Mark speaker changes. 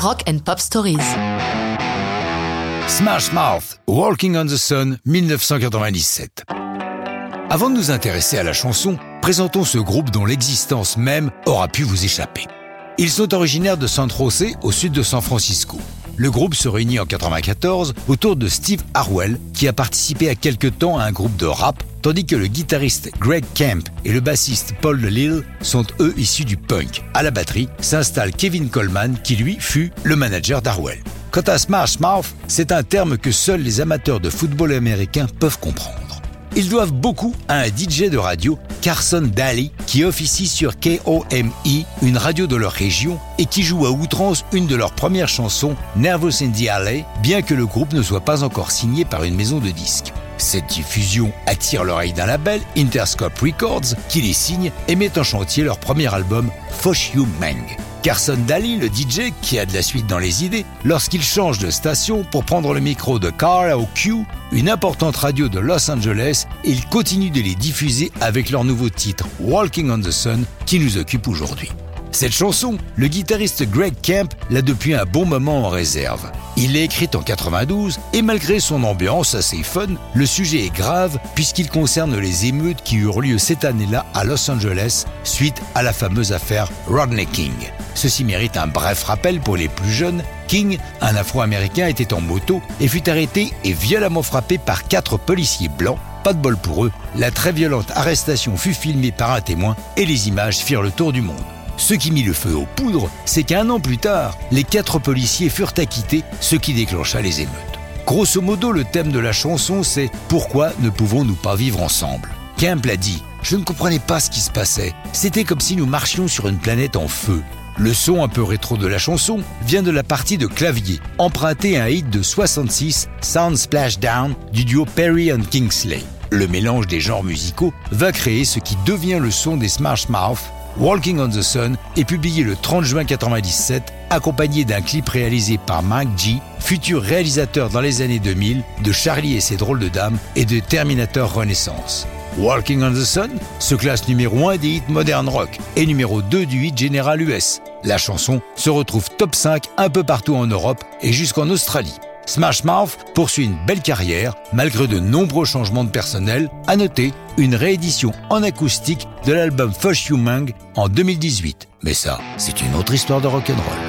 Speaker 1: Rock and Pop Stories.
Speaker 2: Smash Mouth, Walking on the Sun, 1997. Avant de nous intéresser à la chanson, présentons ce groupe dont l'existence même aura pu vous échapper. Ils sont originaires de San Jose, au sud de San Francisco. Le groupe se réunit en 94 autour de Steve Harwell, qui a participé à quelque temps à un groupe de rap, tandis que le guitariste Greg Camp et le bassiste Paul DeLille sont eux issus du punk. À la batterie s'installe Kevin Coleman, qui lui fut le manager d'Harwell. Quant à Smash Mouth, c'est un terme que seuls les amateurs de football américain peuvent comprendre. Ils doivent beaucoup à un DJ de radio, Carson Daly, qui officie sur KOME, une radio de leur région, et qui joue à outrance une de leurs premières chansons, Nervous in the Alley, bien que le groupe ne soit pas encore signé par une maison de disques. Cette diffusion attire l'oreille d'un label, Interscope Records, qui les signe et met en chantier leur premier album, Fosh You Meng. Carson Daly, le DJ, qui a de la suite dans les idées, lorsqu'il change de station pour prendre le micro de Q, une importante radio de Los Angeles, il continue de les diffuser avec leur nouveau titre Walking on the Sun qui nous occupe aujourd'hui. Cette chanson, le guitariste Greg Camp l'a depuis un bon moment en réserve. Il l'a écrite en 92 et malgré son ambiance assez fun, le sujet est grave puisqu'il concerne les émeutes qui eurent lieu cette année-là à Los Angeles suite à la fameuse affaire Rodney King. Ceci mérite un bref rappel pour les plus jeunes. King, un Afro-Américain, était en moto et fut arrêté et violemment frappé par quatre policiers blancs. Pas de bol pour eux, la très violente arrestation fut filmée par un témoin et les images firent le tour du monde. Ce qui mit le feu aux poudres, c'est qu'un an plus tard, les quatre policiers furent acquittés, ce qui déclencha les émeutes. Grosso modo, le thème de la chanson, c'est Pourquoi ne pouvons-nous pas vivre ensemble? Kemp l'a dit, je ne comprenais pas ce qui se passait. C'était comme si nous marchions sur une planète en feu. Le son un peu rétro de la chanson vient de la partie de clavier, emprunté à un hit de 66, Sound Splashdown, du duo Perry and Kingsley. Le mélange des genres musicaux va créer ce qui devient le son des Smash Mouth Walking on the Sun est publié le 30 juin 1997, accompagné d'un clip réalisé par Mike G, futur réalisateur dans les années 2000 de Charlie et ses drôles de dames et de Terminator Renaissance. Walking on the Sun se classe numéro 1 des hits modern rock et numéro 2 du hit général US. La chanson se retrouve top 5 un peu partout en Europe et jusqu'en Australie. Smash Mouth poursuit une belle carrière malgré de nombreux changements de personnel. À noter une réédition en acoustique de l'album Fush You en 2018. Mais ça, c'est une autre histoire de rock'n'roll.